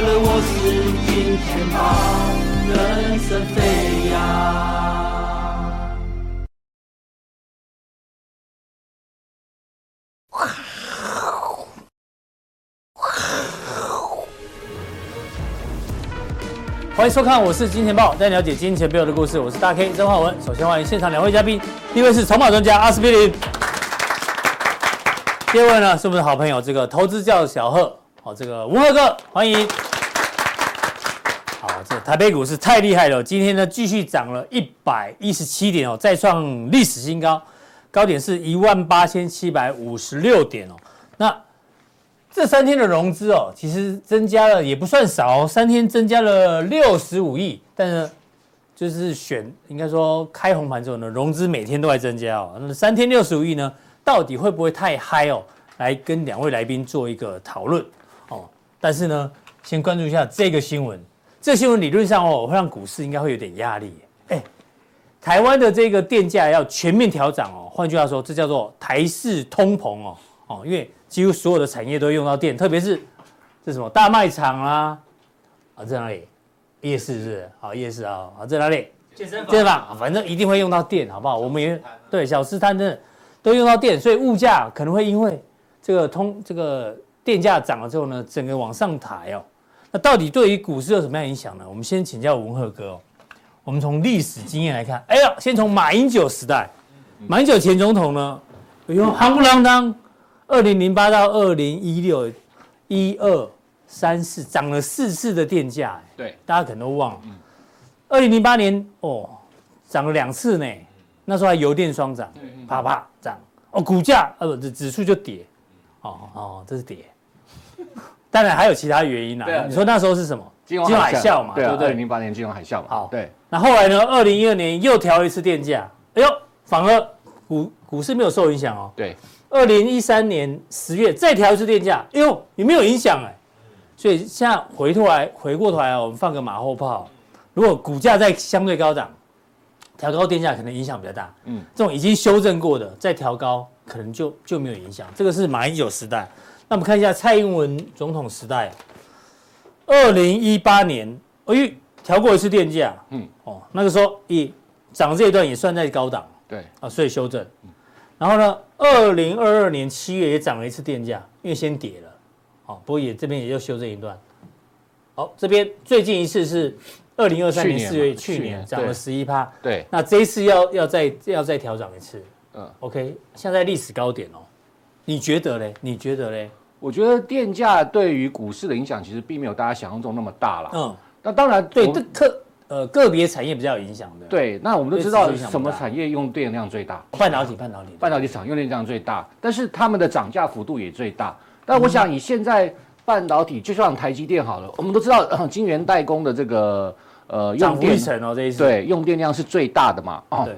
了我是金钱豹，人生飞扬。欢迎收看，我是金钱豹，带你了解金钱背后的故事。我是大 K 曾焕文。首先欢迎现场两位嘉宾，第一位是筹码专家阿司匹林，第二位呢是我们的好朋友这个投资教小贺，好，这个吴赫哥，欢迎。好，这台北股市太厉害了，今天呢继续涨了一百一十七点哦，再创历史新高，高点是一万八千七百五十六点哦，那。这三天的融资哦，其实增加了也不算少，哦三天增加了六十五亿。但是就是选应该说开红盘之后呢，融资每天都在增加哦。那三天六十五亿呢，到底会不会太嗨哦？来跟两位来宾做一个讨论。但是呢，先关注一下这个新闻。这个新闻理论上哦，会让股市应该会有点压力。哎，台湾的这个电价要全面调涨哦。换句话说，这叫做台式通膨哦哦，因为。几乎所有的产业都用到电，特别是这什么大卖场啊，啊在哪里？夜市是不是？好夜市啊，啊在哪里？健身房，健身房，反正一定会用到电，好不好？我们也对小吃摊真的都用到电，所以物价可能会因为这个通这个电价涨了之后呢，整个往上抬哦。那到底对于股市有什么样影响呢？我们先请教文赫哥哦。我们从历史经验来看，哎呀，先从马英九时代，马英九前总统呢，哎呦，夯不啷当。二零零八到二零一六，一二三四涨了四次的电价，对，大家可能都忘了。二零零八年哦，涨了两次呢，那时候还油电双涨，啪啪涨，哦，股价呃不，这指数就跌，哦哦，这是跌。当然还有其他原因啦，你说那时候是什么？金融海啸嘛，对啊，二零零八年金融海啸嘛。好，对。那后来呢？二零一二年又调一次电价，哎呦，反而股股市没有受影响哦。对。二零一三年十月再调一次电价，哎呦，也没有影响哎，所以现在回头来回过头来，我们放个马后炮，如果股价在相对高涨，调高电价可能影响比较大。嗯，这种已经修正过的再调高，可能就就没有影响。这个是马英九时代，那我们看一下蔡英文总统时代，二零一八年，哎，调过一次电价，嗯，哦，那个时候一涨这一段也算在高档，对，啊，所以修正。然后呢，二零二二年七月也涨了一次电价，因为先跌了，好，不过也这边也就修正一段。好，这边最近一次是二零二三年四月，去年涨了十一趴，对，那这一次要要再要再调涨一次，嗯，OK，现在历史高点哦，你觉得嘞？你觉得嘞？我觉得电价对于股市的影响其实并没有大家想象中那么大了，嗯，那当然对，这特。呃，个别产业比较有影响的。对，那我们都知道什么产业用电量最大？半导体，半导体，半导体厂用电量最大，但是他们的涨价幅度也最大。但我想以现在半导体，就像台积电好了，我们都知道晶圆代工的这个呃用电哦，这一次对用电量是最大的嘛？哦，对，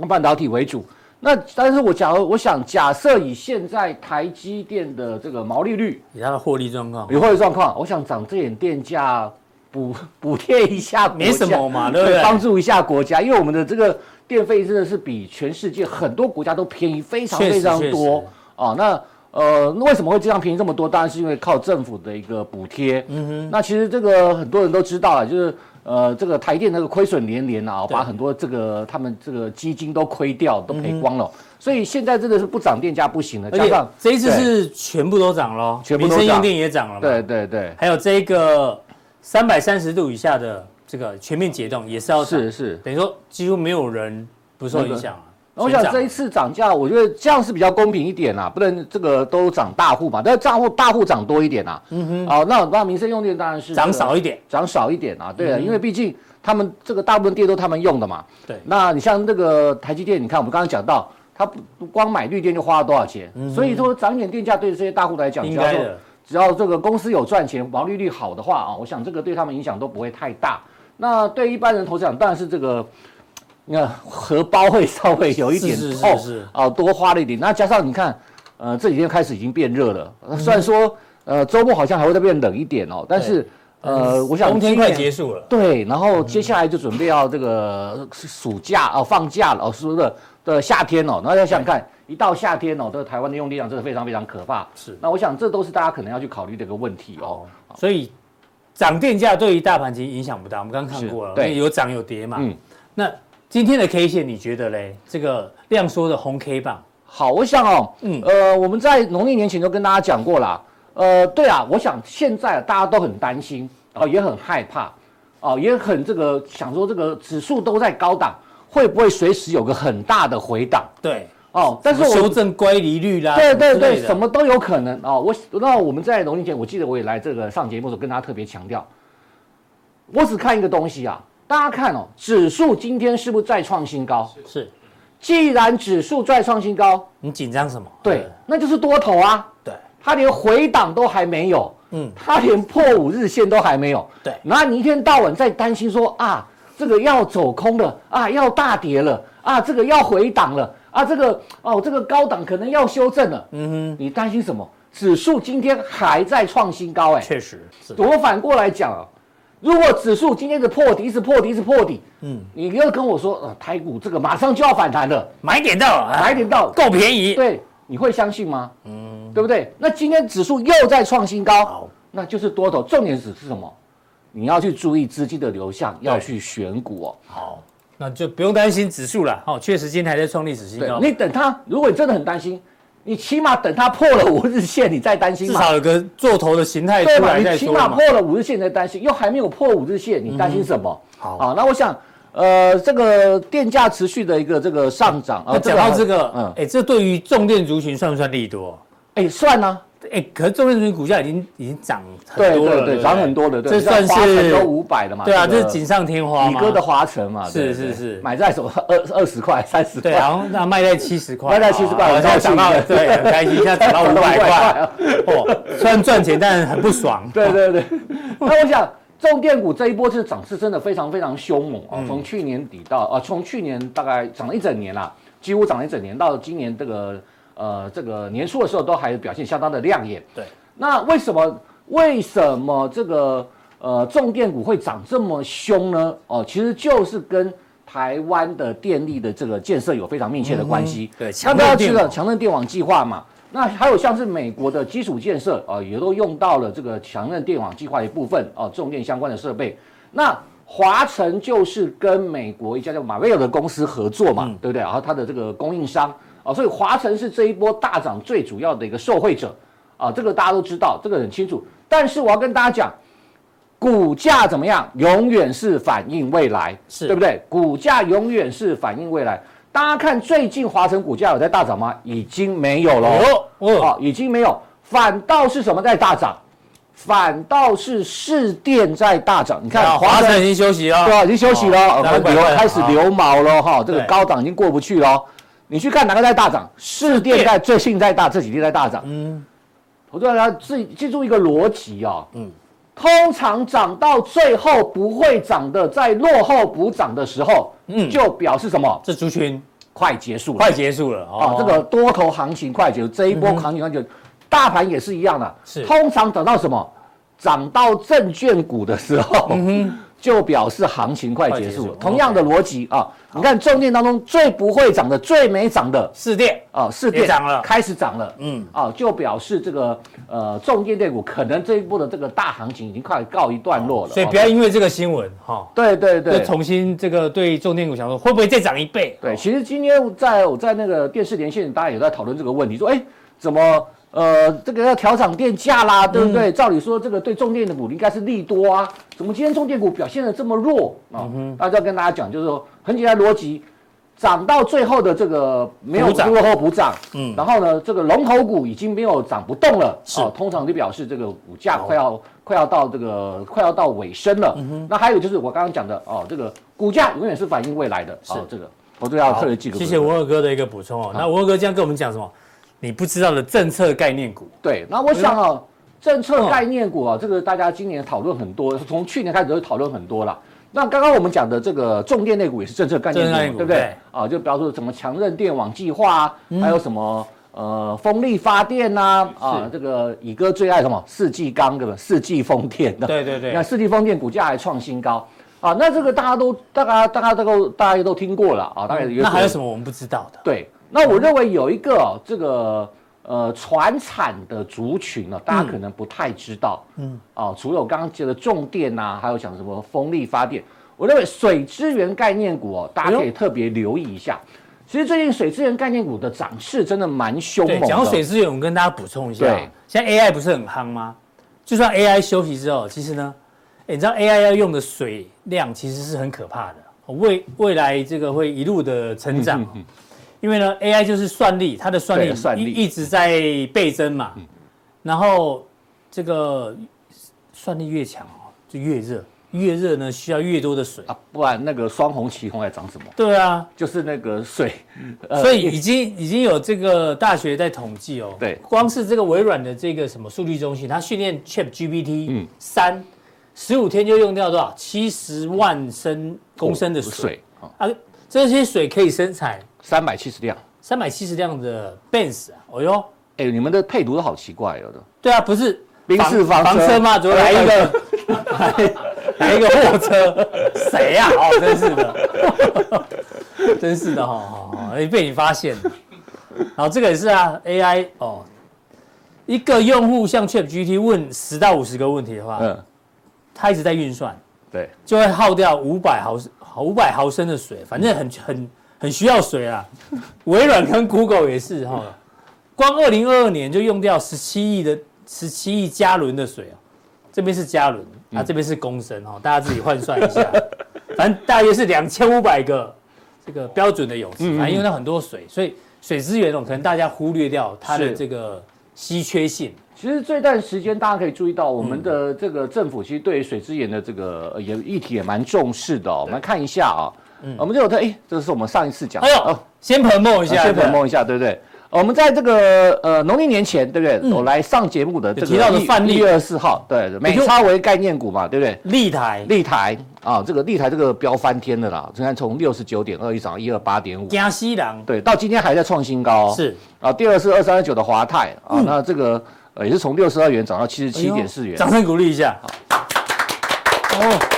用半导体为主。那但是我假如我想假设以现在台积电的这个毛利率，以它的获利状况，以获利状况，我想涨这点电价。补 补贴一下，没什么嘛，对不对？帮助一下国家，因为我们的这个电费真的是比全世界很多国家都便宜非常非常多啊。那呃，为什么会这样便宜这么多？当然是因为靠政府的一个补贴。嗯哼。那其实这个很多人都知道啊，就是呃，这个台电那个亏损连连啊，把很多这个他们这个基金都亏掉，都赔光了。所以现在真的是不涨电价不行了。加上这一次是全部都涨了，全部都涨，民生用电也涨了。对对对。还有这个。三百三十度以下的这个全面解冻也是要涨，是是，等于说几乎没有人不受影响啊。我想这一次涨价，我觉得这样是比较公平一点啊，不能这个都涨大户嘛，但是大户大户涨多一点啊。嗯哼。哦，那那民生用电当然是涨少一点，涨少一点啊。对啊，因为毕竟他们这个大部分电都他们用的嘛。对。那你像那个台积电，你看我们刚刚讲到，它不光买绿电就花了多少钱，所以说涨点电价对这些大户来讲，应该的。只要这个公司有赚钱，毛利率好的话啊，我想这个对他们影响都不会太大。那对一般人投资讲，当然是这个，你看荷包会稍微有一点痛啊，多花了一点。那加上你看，呃，这几天开始已经变热了，虽然说呃周末好像还会再变冷一点哦，但是呃，我想冬天快结束了，对，然后接下来就准备要这个暑假哦，放假了哦，是不是？的夏天哦？那要想想看，一到夏天哦，这个台湾的用电量真的非常非常可怕。是，那我想这都是大家可能要去考虑的一个问题哦。所以涨电价对于大盘其实影响不大，我们刚刚看过了，对，有涨有跌嘛。嗯，那今天的 K 线你觉得嘞？这个量缩的红 K 棒，好，我想哦，嗯，呃，我们在农历年前都跟大家讲过啦，呃，对啊，我想现在大家都很担心哦，也很害怕哦，也很这个想说这个指数都在高档。会不会随时有个很大的回档？对，哦，但是我修正乖离率啦，对对对，什么都有可能哦。我那我们在农历前，我记得我也来这个上节目的时候跟大家特别强调，我只看一个东西啊，大家看哦，指数今天是不是再创新高？是，既然指数再创新高，你紧张什么？对，那就是多头啊。对，它连回档都还没有，嗯，它连破五日线都还没有。对，那你一天到晚在担心说啊。这个要走空了啊，要大跌了啊，这个要回档了啊，这个哦，这个高档可能要修正了。嗯哼，你担心什么？指数今天还在创新高，哎，确实是。我反过来讲啊，如果指数今天是破底，一直破底，一直破底，嗯，你又跟我说，呃，台股这个马上就要反弹了，买点到，买点到，够便宜，对，你会相信吗？嗯，对不对？那今天指数又在创新高，那就是多头。重点是是什么？你要去注意资金的流向，要去选股哦。好，那就不用担心指数了。哦，确实今天还在创历史新高。你等它，如果你真的很担心，你起码等它破了五日线，你再担心。至少有个做头的形态出来嘛。你起码破了五日线再担心，又还没有破五日线，你担心什么？好啊，那我想，呃，这个电价持续的一个这个上涨啊。讲到这个，嗯，哎，这对于重电族群算不算利多？哎，算呢。哎，可是重电族群股价已经已经涨很多了，对对对，涨很多了，这算是都五百的嘛？对啊，这是锦上添花嘛。宇哥的华城嘛，是是是，买在什么二二十块、三十块，对，然后那卖在七十块，卖在七十块，现在涨到对，很开心，现在涨到五百 块，哦，虽然赚钱，但是很不爽。对对对，那我想重电股这一波是涨势真的非常非常凶猛啊！从去年底到啊，从去年大概涨了一整年啦，几乎涨了一整年，到今年这个呃这个年初的时候，都还表现相当的亮眼。对。那为什么为什么这个呃重电股会涨这么凶呢？哦，其实就是跟台湾的电力的这个建设有非常密切的关系。对，强韧电网计划嘛。那还有像是美国的基础建设啊，也都用到了这个强韧电网计划一部分哦，重电相关的设备。那华晨就是跟美国一家叫马威尔的公司合作嘛，对不对？然后它的这个供应商啊，所以华晨是这一波大涨最主要的一个受惠者。啊，这个大家都知道，这个很清楚。但是我要跟大家讲，股价怎么样，永远是反映未来，是对不对？股价永远是反映未来。大家看最近华晨股价有在大涨吗？已经没有了哦，已经没有，反倒是什么在大涨？反倒是市电在大涨。你看华晨已经休息了，对啊，已经休息了，流开始流毛了哈，这个高档已经过不去了。你去看哪个在大涨？市电在最近在大，这几天在大涨。嗯。我叫大家自己记住一个逻辑啊，嗯，通常涨到最后不会涨的，在落后补涨的时候，嗯，就表示什么？这族群快结束了，快结束了啊！这个多头行情快结束，这一波行情快结束，大盘也是一样的，是通常等到什么？涨到证券股的时候。嗯就表示行情快结束了。同样的逻辑啊，你看重电当中最不会涨的、最没涨的四电啊，四电涨了，开始涨了。嗯啊，就表示这个呃重电电股可能这一波的这个大行情已经快告一段落了。所以不要因为这个新闻哈，对对对，就重新这个对重电股想说会不会再涨一倍？对，其实今天在我在那个电视连线，大家也在讨论这个问题，说哎怎么？呃，这个要调涨电价啦，对不对？嗯、照理说，这个对重电的股应该是利多啊，怎么今天重电股表现的这么弱啊？嗯、大家要跟大家讲，就是说很简单逻辑，涨到最后的这个没有落后补涨，嗯，然后呢，这个龙头股已经没有涨不动了，是、啊，通常就表示这个股价快要、哦、快要到这个快要到尾声了。那还有就是我刚刚讲的哦，这个股价永远是反映未来的，是、哦、这个我都要特别记住。谢谢文二哥的一个补充哦。好那文二哥这样跟我们讲什么？你不知道的政策概念股，对，那我想啊，政策概念股啊，这个大家今年讨论很多，从去年开始就讨论很多了。那刚刚我们讲的这个重电类股也是政策概念股，对不对？啊，就比方说什么强韧电网计划啊，还有什么呃风力发电呐，啊，这个乙哥最爱什么四季钢对吧？四季风电的，对对对，你看世纪风电股价还创新高啊，那这个大家都大家大家都大家都听过了啊，大概有。那还有什么我们不知道的？对。那我认为有一个、哦、这个呃传产的族群呢、哦，大家可能不太知道。嗯，哦，除了我刚刚讲的重电呐、啊，还有讲什么风力发电，我认为水资源概念股哦，大家可以特别留意一下。哎、其实最近水资源概念股的涨势真的蛮凶猛的。讲到水资源，我跟大家补充一下，对，现在 AI 不是很夯吗？就算 AI 休息之后，其实呢，你知道 AI 要用的水量其实是很可怕的。未未来这个会一路的成长，嗯、因为呢，AI 就是算力，它的算力一一直在倍增嘛，嗯、然后这个算力越强哦，就越热，越热呢需要越多的水啊，不然那个双红旗红还长什么？对啊，就是那个水，呃、所以已经已经有这个大学在统计哦，对，光是这个微软的这个什么数据中心，它训练 ChatGPT 三。十五天就用掉多少？七十万升公升的水啊！这些水可以生产三百七十辆，三百七十辆的 Benz 啊！哦哟，哎，你们的配图都好奇怪哦！对啊，不是宾士房房车吗？怎么来一个 来一个货车？谁呀？哦，真是的，真是的哈！哈，哎，被你发现了。然后这个也是啊，AI 哦，一个用户向 ChatGPT 问十到五十个问题的话，嗯。它一直在运算，对，就会耗掉五百毫升五百毫升的水，反正很很很需要水啊。微软跟 Google 也是哈，光二零二二年就用掉十七亿的十七亿加仑的水啊。这边是加仑，啊这边是公升哈，大家自己换算一下，反正大约是两千五百个这个标准的泳池，反正用到很多水，所以水资源哦，可能大家忽略掉它的这个稀缺性。其实这段时间，大家可以注意到，我们的这个政府其实对水资源的这个也议题也蛮重视的。我们来看一下啊，我们就有特哎，这是我们上一次讲的。哎呦，先捧梦一下，先捧梦一下，对不对？我们在这个呃农历年前，对不对？我来上节目的这个提到的范例，一月二十四号，对，美差为概念股嘛，对不对？立台，立台啊，这个立台这个飙翻天的啦，你看从六十九点二一涨到一二八点五，加西郎，对，到今天还在创新高。是啊，第二是二三二九的华泰啊，那这个。呃，也是从六十二元涨到七十七点四元，掌声鼓励一下。哦，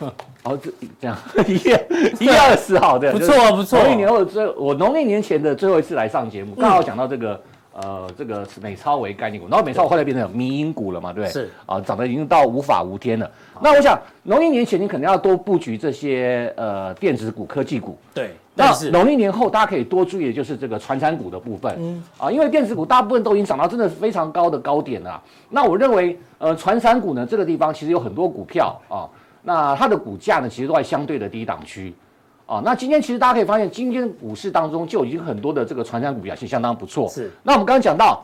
哦，这这样 一月一月二十号对，不错不错。农历年后最我农历年前的最后一次来上节目，刚好讲到这个呃这个美超为概念股，然后美超后来变成有迷因股了嘛，对不对？是啊，涨得已经到无法无天了。那我想农历年前你肯定要多布局这些呃电子股、科技股，对。那农历年后，大家可以多注意的就是这个传产股的部分，嗯啊，因为电子股大部分都已经涨到真的非常高的高点了。那我认为，呃，传产股呢，这个地方其实有很多股票啊，那它的股价呢，其实都在相对的低档区，啊，那今天其实大家可以发现，今天股市当中就已经很多的这个传产股表现相当不错。是。那我们刚刚讲到，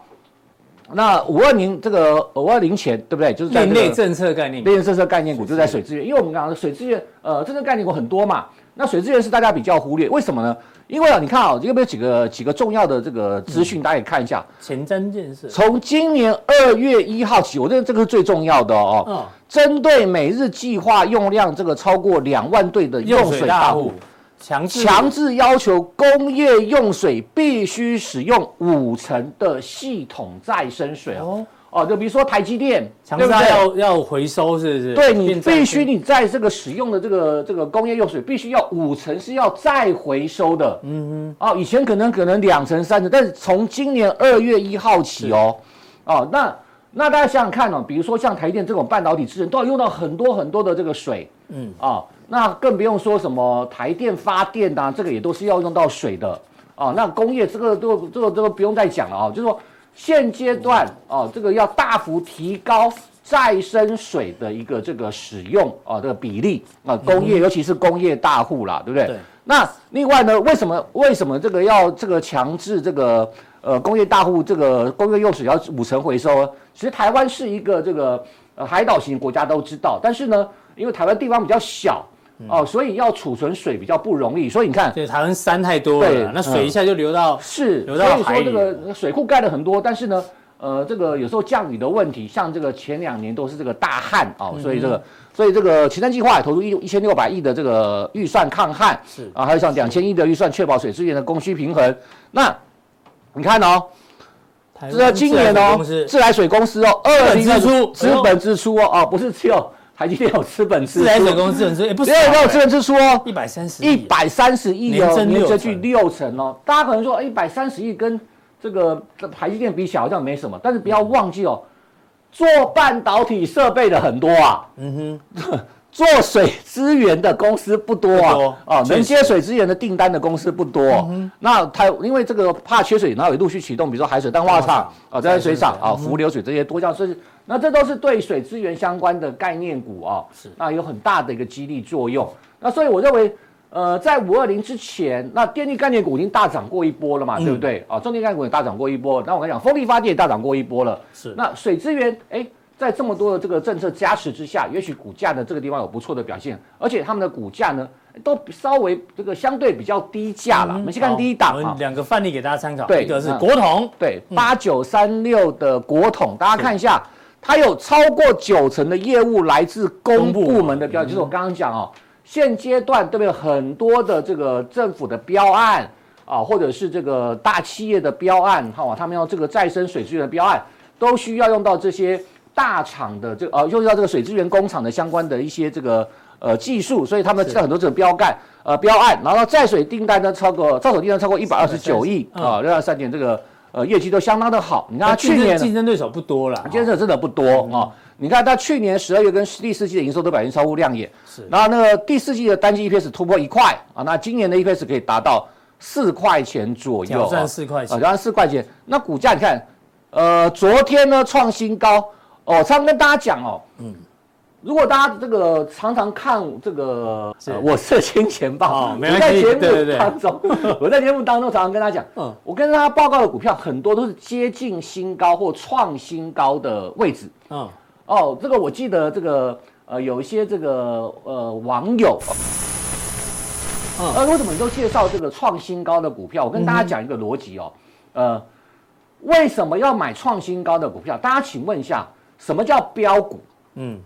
那五二零这个五二零前，对不对？就是在内政策概念，内政策概念股就在水资源，因为我们讲的水资源，呃，政策概念股很多嘛。那水资源是大家比较忽略，为什么呢？因为啊，你看啊，有没有几个几个重要的这个资讯，大家可以看一下。前瞻建设。从今年二月一号起，我认为这个是最重要的哦。嗯。针对每日计划用量这个超过两万吨的用水大户，强制强制要求工业用水必须使用五成的系统再生水哦。哦，就比如说台积电，强沙要要回收，是不是？对，你必须你在这个使用的这个这个工业用水，必须要五成是要再回收的。嗯哼。哦，以前可能可能两成三成，但是从今年二月一号起哦，哦，那那大家想想看哦，比如说像台积电这种半导体制程，都要用到很多很多的这个水。嗯。啊，那更不用说什么台电发电呐、啊，这个也都是要用到水的。哦，那工业这个都这个这个不用再讲了啊，就是说。现阶段哦，这个要大幅提高再生水的一个这个使用啊，这个比例啊，工业尤其是工业大户啦，对不对？对。那另外呢，为什么为什么这个要这个强制这个呃工业大户这个工业用水要五成回收？其实台湾是一个这个呃海岛型国家都知道，但是呢，因为台湾地方比较小。哦，所以要储存水比较不容易，所以你看，对，台湾山太多了，对，那水一下就流到、嗯、是流到海里。所以说这个水库盖了很多，但是呢，呃，这个有时候降雨的问题，像这个前两年都是这个大旱啊、哦，所以这个，所以这个前瞻计划也投入一一千六百亿的这个预算抗旱，是啊，还有像两千亿的预算确保水资源的供需平衡。那你看哦，这今年哦，自来水公司哦，二零支出资本支出哦，哦，不是只有。台积电有资本支出，自来水公司资本支出也不少，对，有资本支出哦，一百三十一百三十亿哦，年增率六成哦。大家可能说一百三十亿跟这个台积电比起来好像没什么，但是不要忘记哦，做半导体设备的很多啊。嗯哼。做水资源的公司不多啊，多啊，能接水资源的订单的公司不多。嗯、那它因为这个怕缺水，然后也陆续启动，比如说海水淡化厂啊，在水厂啊，浮流水这些多项设施，那这都是对水资源相关的概念股啊。是，那有很大的一个激励作用。那所以我认为，呃，在五二零之前，那电力概念股已经大涨过一波了嘛，嗯、对不对？啊，重电概念股也大涨过一波。那我跟你讲，风力发电也大涨过一波了。是，那水资源，哎。在这么多的这个政策加持之下，也许股价的这个地方有不错的表现，而且他们的股价呢都稍微这个相对比较低价了。我们先看第一档啊，两个范例给大家参考。对，一个是国统，对，八九三六的国统，大家看一下，它有超过九成的业务来自公部门的标，就是我刚刚讲哦，现阶段对不对？很多的这个政府的标案啊，或者是这个大企业的标案，哈，他们要这个再生水资源的标案，都需要用到这些。大厂的这个呃，用到这个水资源工厂的相关的一些这个呃技术，所以他们在很多这个标杆呃标案，然后在水订单呢超过造水订单超过一百二十九亿啊，六二三点这个呃业绩都相当的好。你看他去年竞争对手不多了，竞争对手真的不多啊。你看他去年十二月跟第四季的营收都表现超乎亮眼，是。然后那个第四季的单季 EPS 突破一块啊，那今年的 EPS 可以达到四块钱左右，赚四块钱，啊，赚四块钱。那股价你看，呃，昨天呢创新高。哦，常常跟大家讲哦，嗯，如果大家这个常常看这个，呃，我是金钱豹，哦，没关系，我在节目当中，对。对对 我在节目当中常常跟他讲，嗯，我跟大家报告的股票很多都是接近新高或创新高的位置，嗯，哦，这个我记得这个呃有一些这个呃网友，嗯，呃，为什么你都介绍这个创新高的股票？我跟大家讲一个逻辑哦，呃，为什么要买创新高的股票？大家请问一下。什么叫标股？嗯，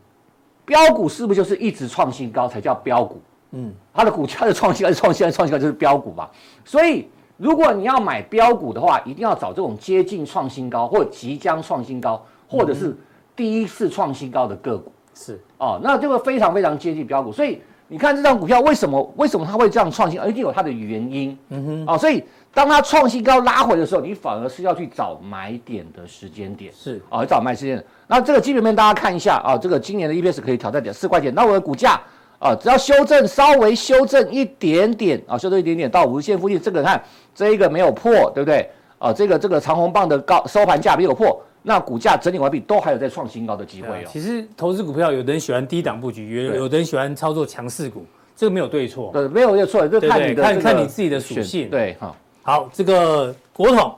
标股是不是就是一直创新高才叫标股？嗯，它的股价的创新高、创新高、创新高就是标股嘛。所以，如果你要买标股的话，一定要找这种接近创新高，或即将创新高，或者是第一次创新高的个股。是哦，那这个非常非常接近标股。所以，你看这张股票为什么为什么它会这样创新？一定有它的原因。嗯哼，哦，所以。当它创新高拉回的时候，你反而是要去找买点的时间点，是啊，找买时间点。那这个基本面大家看一下啊，这个今年的 EPS 可以挑战点四块钱。那我的股价啊，只要修正稍微修正一点点啊，修正一点点到五日线附近，这个看这一个没有破，对不对？啊，这个这个长红棒的高收盘价没有破，那股价整理完毕都还有在创新高的机会哦。其实投资股票，有的人喜欢低档布局，有有的人喜欢操作强势股，这个没有对错，对，没有对错，就看你的看看你自己的属性，对哈。好，这个国统，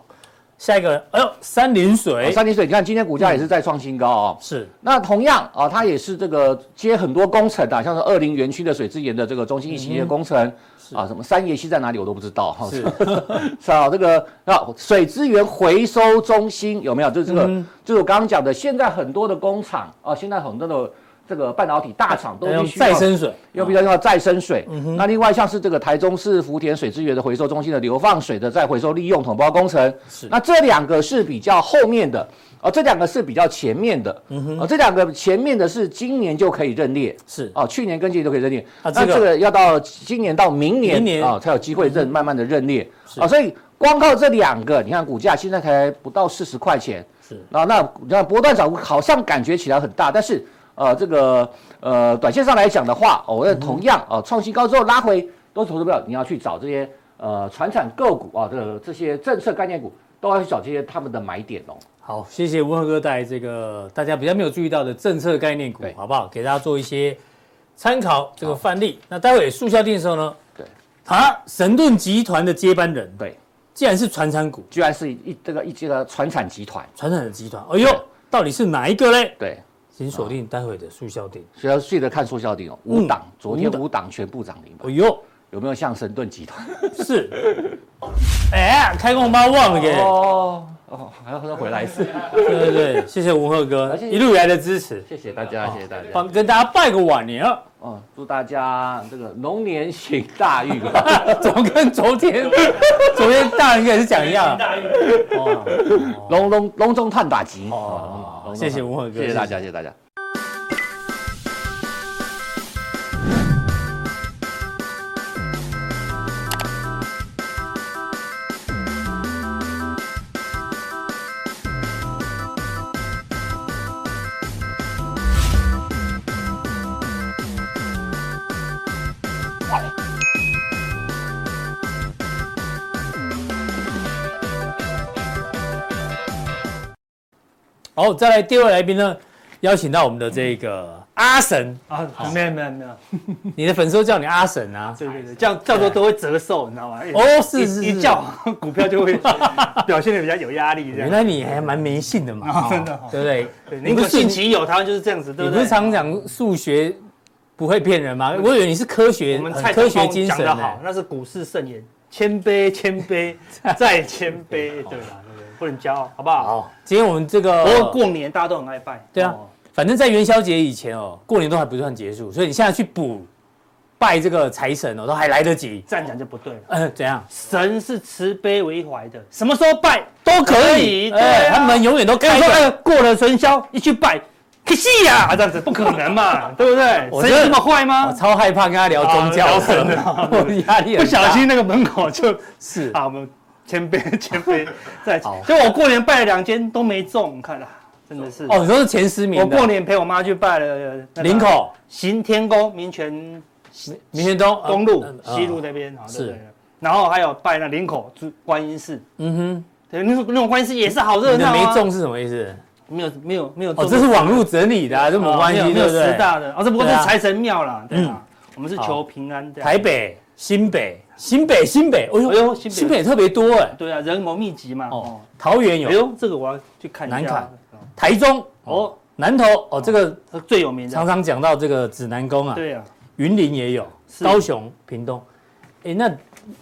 下一个，哎呦，三林水，哦、三林水，你看今天股价也是在创新高哦。是，那同样啊，它也是这个接很多工程啊，像是二林园区的水资源的这个中心一系列工程、嗯、啊，什么三叶溪在哪里我都不知道哈。是，是啊，这个啊水资源回收中心有没有？就是这个，嗯、就是我刚刚讲的，现在很多的工厂啊，现在很多的。这个半导体大厂都必须再生水，又比较用到再生水。那另外像是这个台中市福田水资源的回收中心的流放水的再回收利用统包工程，是。那这两个是比较后面的，哦，这两个是比较前面的。哦，这两个前面的是今年就可以认列，是。哦，去年跟今年都可以认列。那这个要到今年到明年啊才有机会认，慢慢的认列。啊，所以光靠这两个，你看股价现在才不到四十块钱。是。啊，那你看波段涨幅好像感觉起来很大，但是。呃，这个呃，短线上来讲的话，哦，我认同样啊，创新高之后拉回都是投资不了，你要去找这些呃传产个股啊，这个这些政策概念股，都要去找这些他们的买点哦。好，谢谢吴赫哥带这个大家比较没有注意到的政策概念股，好不好？给大家做一些参考这个范例。那待会速效定的时候呢，对，啊，神盾集团的接班人，对，既然是传产股，居然是一这个一这个传产集团，传产的集团，哎呦，到底是哪一个嘞？对。请锁定待会的速效定，需要记得看速效定哦。五档，昨天五档全部涨停板。哎呦，有没有像神盾集团？是。哎，开工包忘了给。哦哦，还要再回来一次。对对对，谢谢文赫哥一路以来的支持，谢谢大家，谢谢大家。帮跟大家拜个晚年啊！哦，祝大家这个龙年行大运。怎么跟昨天昨天大人应该是讲一样？大运。龙龙龙中探大吉。哦。谢谢文赫哥，谢谢大家，谢谢大家。好，再来第二位来宾呢，邀请到我们的这个阿神啊，没有没有没有，你的粉丝都叫你阿神啊？对对对，叫叫做都会折寿，你知道吗？哦，是是一叫 股票就会 表现的比较有压力。原来你还蛮迷信的嘛？真的，对不对？对，您不信其有，他就是这样子，对不对？你不是常讲数学不会骗人吗？我以为你是科学，我们科学精神的好，那是股市圣言，谦卑谦卑再谦卑，对吧？不能骄傲，好不好？好，今天我们这个，不过过年大家都很爱拜，对啊，反正在元宵节以前哦，过年都还不算结束，所以你现在去补拜这个财神哦，都还来得及。这样讲就不对了，嗯，怎样？神是慈悲为怀的，什么时候拜都可以，对，他们永远都开。说，过了元宵一去拜，可惜呀，这样子不可能嘛，对不对？神这么坏吗？我超害怕跟他聊宗教的，我压力不小心那个门口就是啊，我们。谦卑，谦卑，在好。就我过年拜了两间都没中，你看啦，真的是。哦，你说是前十名。我过年陪我妈去拜了林口行天宫、民权、民权东东路西路那边，是。然后还有拜那林口观音寺，嗯哼，对，那种那种观音寺也是好热闹啊。没中是什么意思？没有，没有，没有。哦，这是网络整理的，这没关系，没有十大的。哦，这不过是财神庙啦，对啊。我们是求平安的。台北、新北。新北，新北，哎呦呦，新北特别多哎。对啊，人口密集嘛。哦，桃园有。哎呦，这个我要去看一下。南崁，台中，哦，南投，哦，这个最有名的。常常讲到这个指南宫啊。对啊。云林也有，高雄、屏东。哎，那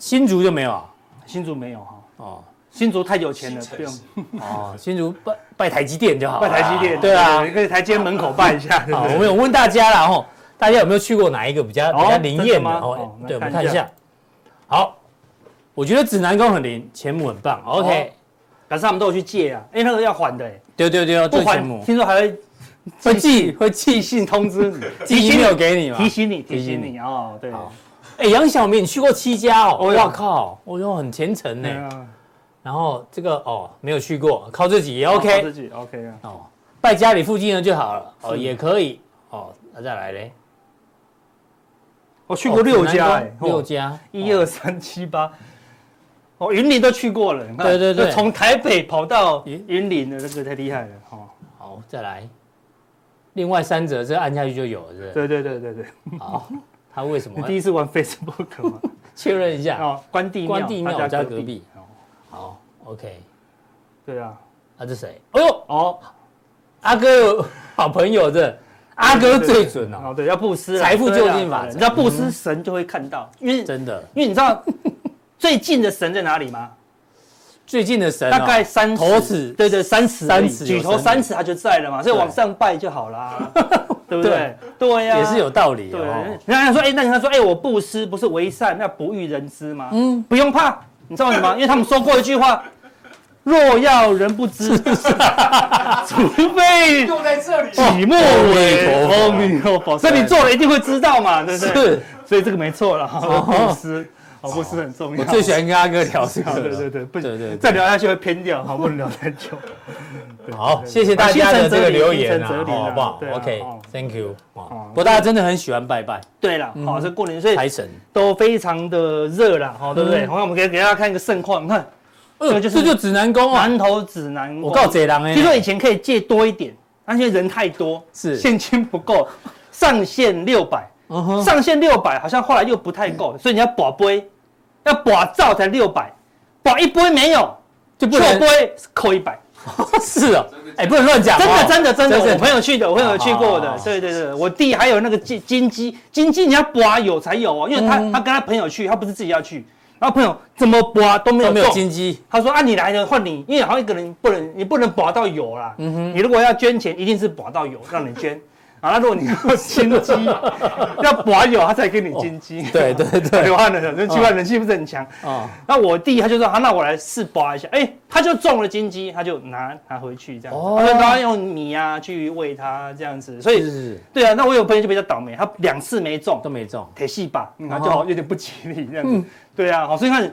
新竹就没有啊？新竹没有哈。哦，新竹太有钱了，不用。哦，新竹拜拜台积电就好。拜台积电。对啊，你可以台积电门口拜一下。好，我们有问大家了哈，大家有没有去过哪一个比较比较灵验的？哦，对，我们看一下。好。我觉得指南宫很灵，钱母很棒。OK，可是他们都有去借啊，哎，那个要还的。对对对，不还，听说还会会寄会寄信通知你，寄 email 给你嘛，提醒你提醒你哦。对。哎，杨小明，你去过七家哦？我靠，我哟很虔诚呢。然后这个哦，没有去过，靠自己也 OK。靠自己 OK 啊。哦，拜家里附近的就好了。哦，也可以。哦，那再来嘞。我去过六家，六家，一二三七八。哦，云林都去过了，对对对，从台北跑到云林的这个太厉害了，哦。好，再来，另外三者这按下去就有了，是对对对对对。好，他为什么？你第一次玩 Facebook 吗？确认一下。哦，关帝庙，关帝庙家隔壁。好，OK。对啊，他是谁？哎呦，哦，阿哥好朋友这，阿哥最准哦。哦，对，要布施，财富就近法，你知道布施神就会看到，因为真的，因为你知道。最近的神在哪里吗？最近的神大概三头尺，对对，三尺，三尺，举头三尺，他就在了嘛，所以往上拜就好啦，对不 对？对呀，也是有道理。对，人家说，哎，那人家说，哎，我布施不是为善，那不欲人知吗？嗯，不用怕，你知道为什么？因为他们说过一句话：若要人不知，除非就在这里，己莫为。阿弥陀佛，所以你做了一定会知道嘛，对不对？是，所以这个没错了，布施。哦，不是很重要。我最喜欢跟阿哥聊这个。对对对，不，对对，再聊下去会偏掉，好，不能聊太久。好，谢谢大家的这个留言啊，好不好？OK，Thank you。不过大家真的很喜欢拜拜。对了，好，这过年所以财神都非常的热了，好，对不对？好，我们给给大家看一个盛况，你看，这就是这就指南宫啊，南投指南宫。我告贼狼哎，听说以前可以借多一点，但现在人太多，是现金不够，上限六百。上限六百，好像后来又不太够，所以你要保杯，要保照才六百，保一杯没有就不能杯扣一百。是哦，哎，不能乱讲。真的真的真的，我朋友去的，我朋友去过的。对对对，我弟还有那个金金鸡，金鸡你要保有才有哦，因为他他跟他朋友去，他不是自己要去，然后朋友怎么拔都没有中金鸡。他说啊，你来了换你，因为好像一个人不能，你不能拔到有啦。嗯哼，你如果要捐钱，一定是拔到有让你捐。啊，那如果你要金鸡，要保有他才给你金鸡。对对对，台湾的人奇怪，人气不是很强。啊，那我弟他就说，啊，那我来试拔一下。哎，他就中了金鸡，他就拿拿回去这样。哦。他说他用米啊去喂它这样子，所以是对啊。那我有朋友就比较倒霉，他两次没中，都没中，铁细吧，那就好有点不吉利这样子。对啊，好，所以看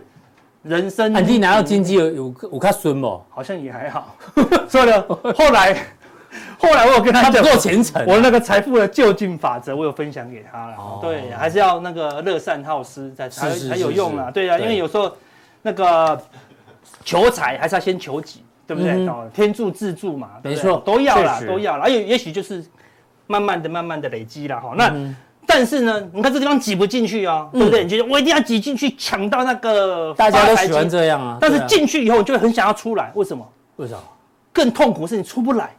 人生。你弟拿到金鸡有有有看孙不？好像也还好。所以呢，后来。后来我有跟他讲，他不够虔诚。我那个财富的就近法则，我有分享给他了。对，还是要那个乐善好施，才才才有用啊。对啊，因为有时候那个求财还是要先求己，对不对？嗯哦，天助自助嘛，没错都要啦，都要啦。也也许就是慢慢的、慢慢的累积了哈。那、嗯但是呢，你看这地方挤不进去啊，对不对？你觉得我一定要挤进去抢到那个大家都喜欢这样啊。但是进去以后，你就会很想要出来，为什么？为什么？更痛苦是你出不来。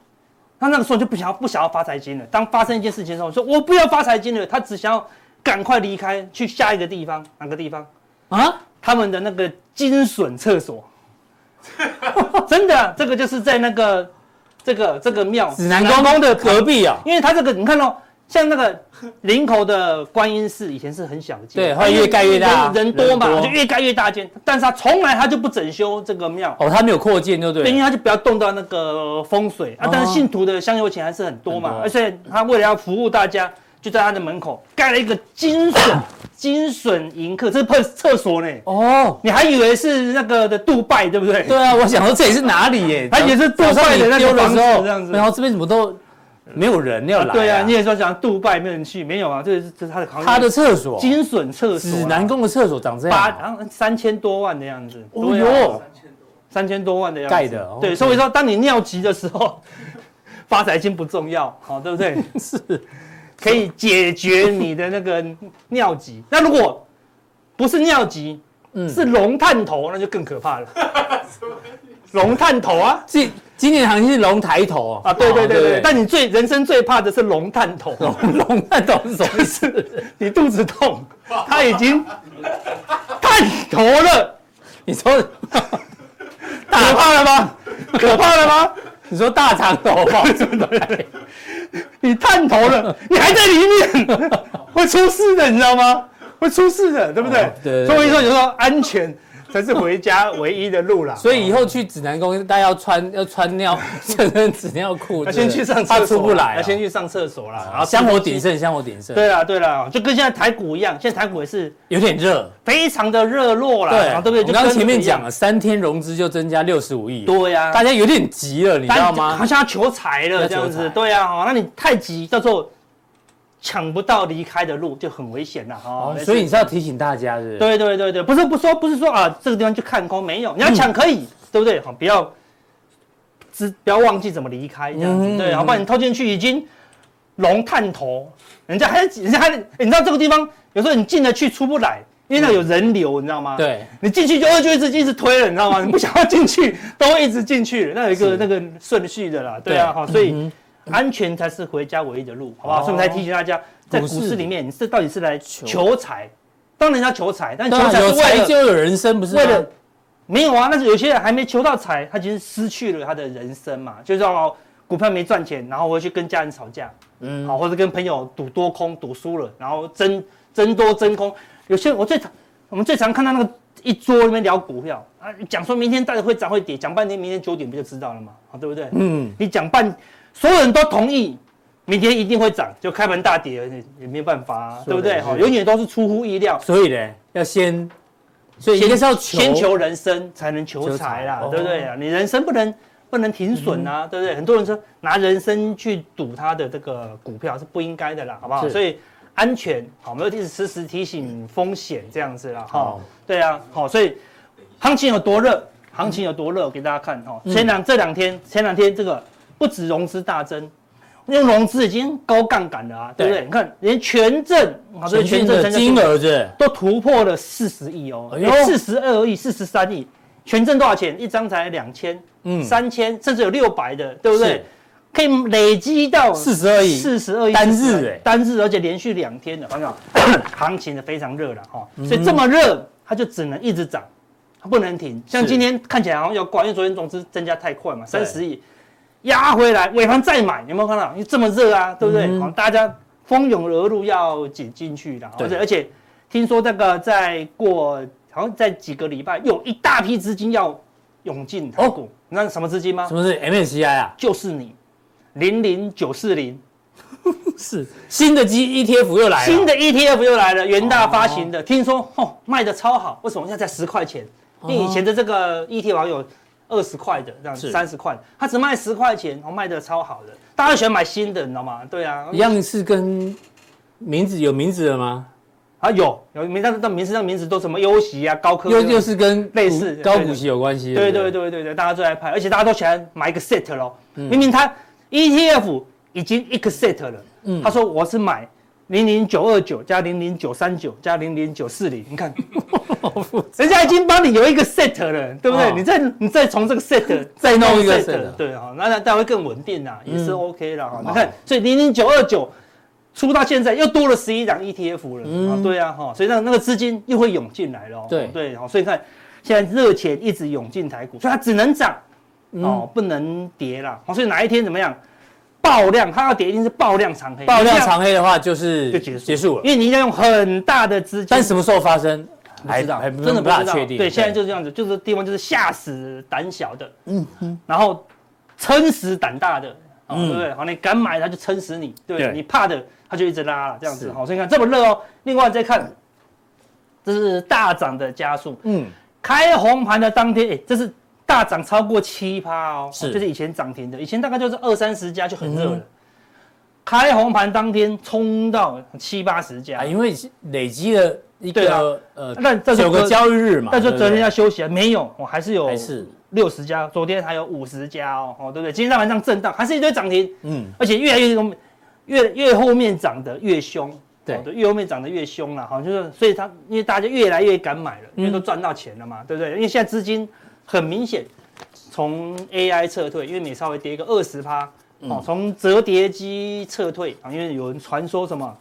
他那个时候就不想要不想要发财金了。当发生一件事情的时候，说我不要发财金了，他只想要赶快离开，去下一个地方，哪个地方？啊？他们的那个精笋厕所，真的、啊，这个就是在那个这个这个庙指南宫的隔壁啊。因为他这个你看哦，像那个林口的观音寺，以前是很小的间，对后来越盖越大人人多嘛，就越盖越大间。但是他从来他就不整修这个庙，哦，他没有扩建，对不对，因？为他就不要动到那个风水啊哦。但是信徒的香油钱还是很多嘛，多而且他为了要服务大家，就在他的门口盖了一个金笋 金笋迎客，这是厕厕所呢。哦，你还以为是那个的杜拜，对不对？对啊，我想说这里是哪里耶？他也是杜拜的那个房子这样子然后这边怎么都没有人要来？对啊，你也说讲杜拜没人去，没有啊，这是这是他的行业。他的厕所，金笋厕所。啊，指南宫的厕所长这样。八啊。然后三千多万的样子，哦哟，三千多万的样子。盖的哦。对所以说当你尿急的时候，发财金不重要，好，对不对？是。可以解决你的那个尿急。那如果不是尿急，嗯。是龙探头，那就更可怕了。龙探头啊。今今年行情是龙抬头。哦啊，对对对哦对，但你最人生最怕的是龙探头，龙龙抬头是什么意思？你肚子痛，他已经探头了，你说 可怕了吗？可怕了吗？你说大长头发你探头了，你还在里面，会出事的，你知道吗？会出事的，对不对？哦对对所以说，你说安全才是回家唯一的路啦。所以以后去指南宫，大家要穿要穿尿 穿成纸尿裤，要先去上厕所他，出不来啊，要先去上厕所啦，然后香火。鼎盛，香火鼎盛，对啦，对啦，就跟现在台股一样，现在台股也是有点热，非常的热络啦，对对不对？我刚前面讲了，三天融资就增加六十五亿，对呀，大家有点急了，你知道吗？好？像要求财了这样子，财。对啊，哦，那你太急，到时候抢不到离开的路，就很危险了，哦哦，所以你是要提醒大家，是不是？对对对对，不是不说不是说啊，这个地方就看空，没有，你要抢可以，对不对？好，不要只不要忘记怎么离开这样子，嗯对，好，不然你套进去已经龙探头，人家还人家还，你知道这个地方有时候你进得去出不来，因为那有人流，你知道吗？，对，你进去就会就一直一直推了，你知道吗？你不想要进去，都会一直进去，那有一个那个顺序的啦，对啊，好，所以嗯安全才是回家唯一的路，好不好？哦所以我们才提醒大家，在股股市市里面，你是到底是来求财，当然要求财，但求财是为了财就有人生，不是？为了没有啊，那是有些人还没求到财，他其实失去了他的人生嘛，就是说股票没赚钱，然后回去跟家人吵架，嗯，好，或者跟朋友赌多空，赌输了，然后争争多争空。有些我最常我们最常看到那个一桌里面聊股票啊，讲说明天到底会涨会跌，讲半天，明天九点不就知道了嘛，好，对不对？嗯，你讲半，所有人都同意明天一定会涨，就开盘大跌了，也也没办法啊，对不对？是哈，永远都是出乎意料。所以呢，要先，所以应该是要求先求人生才能求求财财啦，哦对不对啊？你人生不能不能停损啊，对不对？很多人说拿人生去赌他的这个股票是不应该的啦，好不好？所以安全好，我们要一直时时提醒风险这样子啦，哈好。对啊，好，所以行情有多热，行情有多热，我给大家看哈。前两这两天，前两天这个不止融资大增。因为融资已经高杠杆了啊，对不对？你看，连权证啊，所以权证全的金额是都突破了四十亿哦，四十二亿、四十三亿，权证多少钱？一张才两千、嗯三千，甚至有六百的，对不对？可以累积到四十二亿四十二亿单日42哎单日，而且连续两天的，行情的非常热了哈，嗯所以这么热，它就只能一直涨，它不能停。像今天看起来好像要挂，因为昨天融资增加太快嘛，三十亿压回来，尾盘再买，有没有看到？因为这么热啊，对不对？嗯好，大家蜂拥而入要挤进去的，而且对。而且听说这个再过好像在几个礼拜，有一大批资金要涌进台股，你知道什么资金吗？什？么是 MSCI 啊？就是你。零零九四零。是。新的基 ETF 又来了，新的 ETF 又来了，元大发行的，听说哦卖的超好，为什么？现在才十块钱？因为以前的这个 ETF 好像有二十块的，这样子三十块，他只卖十块钱，哦卖的超好的，大家喜欢买新的，你知道吗？对啊，一样是跟名字有名字的吗？啊，有有名单的名字，那名字都什么优息啊、高科，又又是跟类似高股息有关系。对对对对对，大家最爱拍，而且大家都喜欢买一个 set 咯。明明他 ETF 已经一个 set 了，他说我是买零零九二九加零零九三九加零零九四零，你看，人家已经帮你有一个 set 了，对不对？你再你再从这个 set 再弄一个 set，对哈，那那大家会更稳定啦，也是 OK 啦哈。你看，所以零零九二九。出到现在又多了十一档 ETF 了，嗯、啊，对啊，哈，所以那那个资金又会涌进来了，对。对，好，所以看现在热钱一直涌进台股，所以它只能涨，嗯、哦，不能跌了，好，所以哪一天怎么样爆量，它要跌一定是爆量长黑，爆量长黑的话就是就结束结束了，因为你要用很大的资金，但什么时候发生？不知道，还真的不知道，确定，对，现在就是这样子，就是地方就是吓死胆小的，嗯哼，然后撑死胆大的，哦，对不对？好，你敢买它就撑死你，对不对？你怕的。它就一直拉了，这样子。好，所以你看这么热哦。另外再看，这是大涨的加速。嗯，开红盘的当天，哎，这是大涨超过七趴哦，是，就是以前涨停的，以前大概就是二三十家就很热了。开红盘当天冲到七八十家，因为累积了一个呃，那这有个交易日嘛，但是昨天要休息啊，没有，我还是有，还是。六十家，昨天还有五十家哦，哦，对不对？今天大盘上震荡，还是一堆涨停，嗯，而且越来越多。越越后面涨得越凶，对，越后面涨得越凶了，哈，就是所以它因为大家越来越敢买了，因为都赚到钱了嘛，对不对？因为现在资金很明显从 AI 撤退，因为美稍微跌一个二十趴，哦，从折叠机撤退啊，因为有人传说什么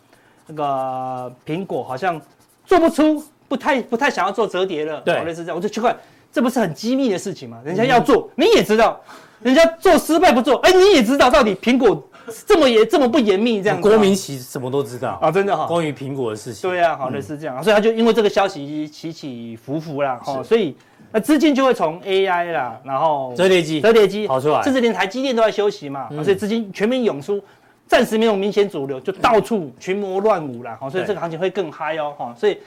那个苹果好像做不出，不太不太想要做折叠了，对，类似这样，我就奇怪，这不是很机密的事情吗？人家要做，你也知道，人家做失败不做，哎，你也知道到底苹果。这么严，这么不严密，这样郭明錤什么都知道。啊，真的哈。关于苹果的事情，对啊，好的是这样，所以他就因为这个消息起起伏伏啦，哈，所以那资金就会从 AI 啦，然后折叠机、折叠机跑出来，甚至连台积电都在休息嘛，所以资金全面涌出，暂时没有明显主流，就到处群魔乱舞啦，哈，所以这个行情会更嗨哦，哈，所以。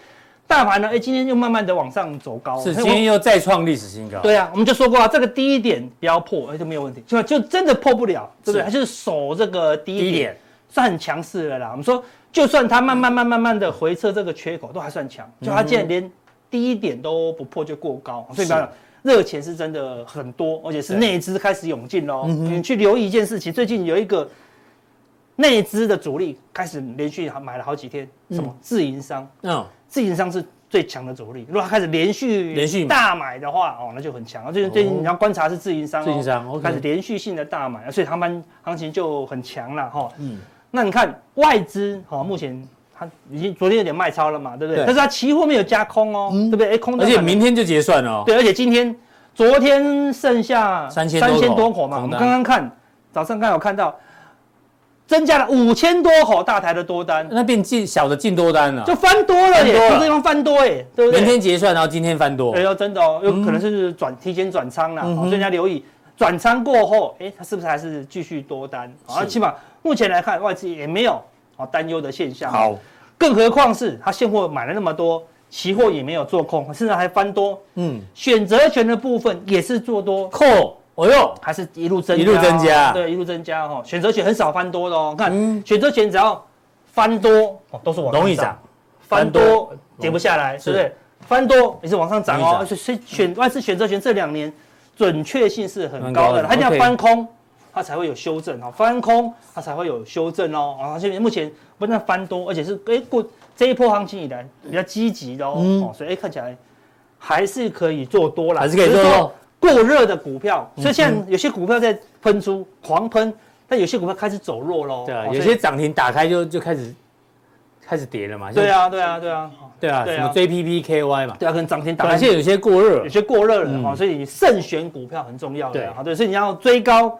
大盘呢？哎，今天又慢慢的往上走高，是今天又再创历史新高。对啊，我们就说过啊，这个低点不要破，哎，就没有问题，就就真的破不了，对不对？它就是守这个低点，算很强势的啦。我们说，就算它慢慢慢慢慢的回撤这个缺口，都还算强。就它竟然连低点都不破就过高，所以讲热钱是真的很多，而且是内资开始涌进喽。你去留意一件事情，最近有一个内资的主力开始连续买了好几天，什么自营商？嗯。自营商是最强的主力，如果他开始连续连续大买的话，哦，那就很强。最近最近你要观察是自营商，自营商开始连续性的大买，所以他们行情就很强了哈。嗯，那你看外资，哈，目前它已经昨天有点卖超了嘛，对不对？但是它期货没有加空哦，对不对？哎，空，而且明天就结算了。对，而且今天昨天剩下三千三千多口嘛，我们刚刚看早上刚有看到。增加了五千多口大台的多单，那变进小的进多单了，就翻多了耶，这地方翻多哎，对不对？明天结算，然后今天翻多，对哦，真的哦，有可能是转提前转仓了，所以大家留意转仓过后，哎，它是不是还是继续多单？啊，起码目前来看，外资也没有啊担忧的现象。好，更何况是他现货买了那么多，期货也没有做空，甚至还翻多。嗯，选择权的部分也是做多。扣。哦哟，还是一路增加，一路增加，对，一路增加哈。选择权很少翻多的哦，看选择权只要翻多哦，都是往上容易涨，翻多跌不下来，是不是？翻多也是往上涨哦，而且选外资选择权这两年准确性是很高的，它一定要翻空，它才会有修正哦，翻空它才会有修正哦。啊，现在目前不但翻多，而且是哎过这一波行情以来比较积极的哦，所以哎看起来还是可以做多了，还是可以做多。过热的股票，所以现在有些股票在喷出狂喷，但有些股票开始走弱喽。对啊，有些涨停打开就就开始开始跌了嘛。对啊，对啊，对啊，对啊，什么 JPPKY 嘛。对啊，可能涨停打开，现在有些过热，有些过热了哈，所以你慎选股票很重要。对啊，对，所以你要追高，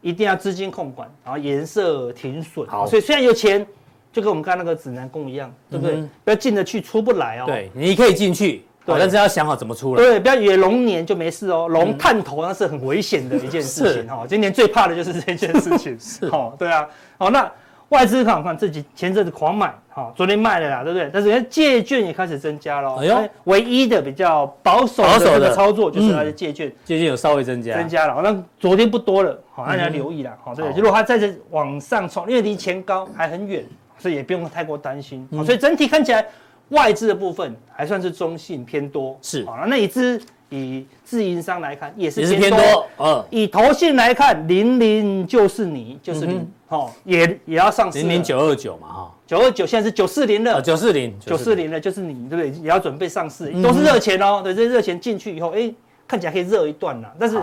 一定要资金控管，然后颜色停损。好，所以虽然有钱，就跟我们刚刚那个指南宫一样，对不对？不要进得去出不来哦。对，你可以进去。但是要想好怎么出来。对，不要以为龙年就没事哦，龙探头那是很危险的一件事情哈。今年最怕的就是这件事情。是，哦，对啊，好，那外资看看自己前阵子狂买，哈，昨天卖了啦，对不对？但是人家借券也开始增加了。哎呦，唯一的比较保守的这个操作就是它的借券，借券有稍微增加，增加了。那昨天不多了，好，大家留意啦，好，对。如果它再往上冲，因为离前高还很远，所以也不用太过担心。所以整体看起来。外资的部分还算是中性偏多，是好，那一支以自营商来看也是偏多，嗯，以投信来看，零零就是你，就是你，哦，也也要上市，零零九二九嘛，哈，九二九现在是九四零了，九四零，九四零。了，就是你，对不对？也要准备上市，都是热钱哦，对，这热钱进去以后，哎，看起来可以热一段了，但是